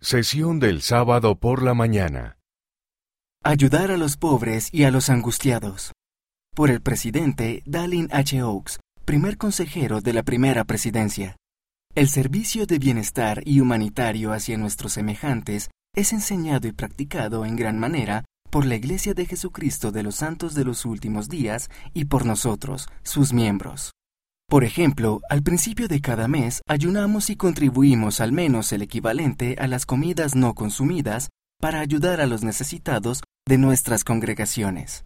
Sesión del sábado por la mañana. Ayudar a los pobres y a los angustiados. Por el presidente Dallin H. Oaks, primer consejero de la primera presidencia. El servicio de bienestar y humanitario hacia nuestros semejantes es enseñado y practicado en gran manera por la Iglesia de Jesucristo de los Santos de los Últimos Días y por nosotros, sus miembros. Por ejemplo, al principio de cada mes ayunamos y contribuimos al menos el equivalente a las comidas no consumidas para ayudar a los necesitados de nuestras congregaciones.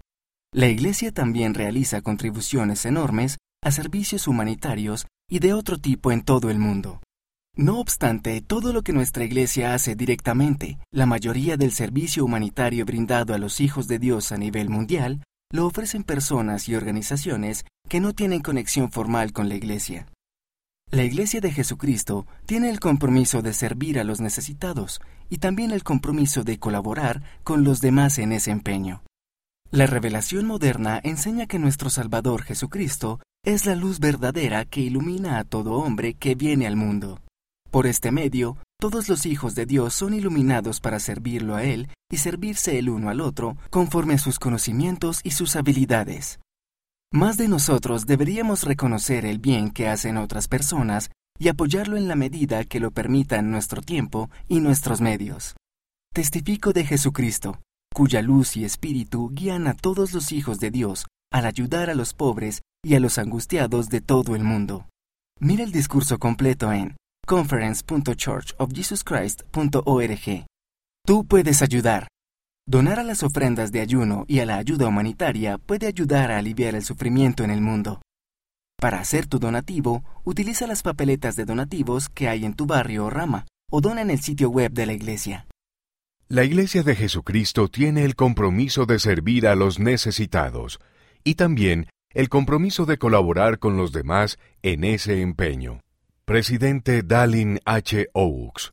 La Iglesia también realiza contribuciones enormes a servicios humanitarios y de otro tipo en todo el mundo. No obstante, todo lo que nuestra Iglesia hace directamente, la mayoría del servicio humanitario brindado a los hijos de Dios a nivel mundial, lo ofrecen personas y organizaciones que no tienen conexión formal con la Iglesia. La Iglesia de Jesucristo tiene el compromiso de servir a los necesitados y también el compromiso de colaborar con los demás en ese empeño. La revelación moderna enseña que nuestro Salvador Jesucristo es la luz verdadera que ilumina a todo hombre que viene al mundo. Por este medio, todos los hijos de Dios son iluminados para servirlo a Él y servirse el uno al otro conforme a sus conocimientos y sus habilidades. Más de nosotros deberíamos reconocer el bien que hacen otras personas y apoyarlo en la medida que lo permitan nuestro tiempo y nuestros medios. Testifico de Jesucristo, cuya luz y espíritu guían a todos los hijos de Dios al ayudar a los pobres y a los angustiados de todo el mundo. Mira el discurso completo en conference.churchofjesuschrist.org. Tú puedes ayudar. Donar a las ofrendas de ayuno y a la ayuda humanitaria puede ayudar a aliviar el sufrimiento en el mundo. Para hacer tu donativo, utiliza las papeletas de donativos que hay en tu barrio o rama, o dona en el sitio web de la iglesia. La Iglesia de Jesucristo tiene el compromiso de servir a los necesitados y también el compromiso de colaborar con los demás en ese empeño. Presidente Dallin H. Oaks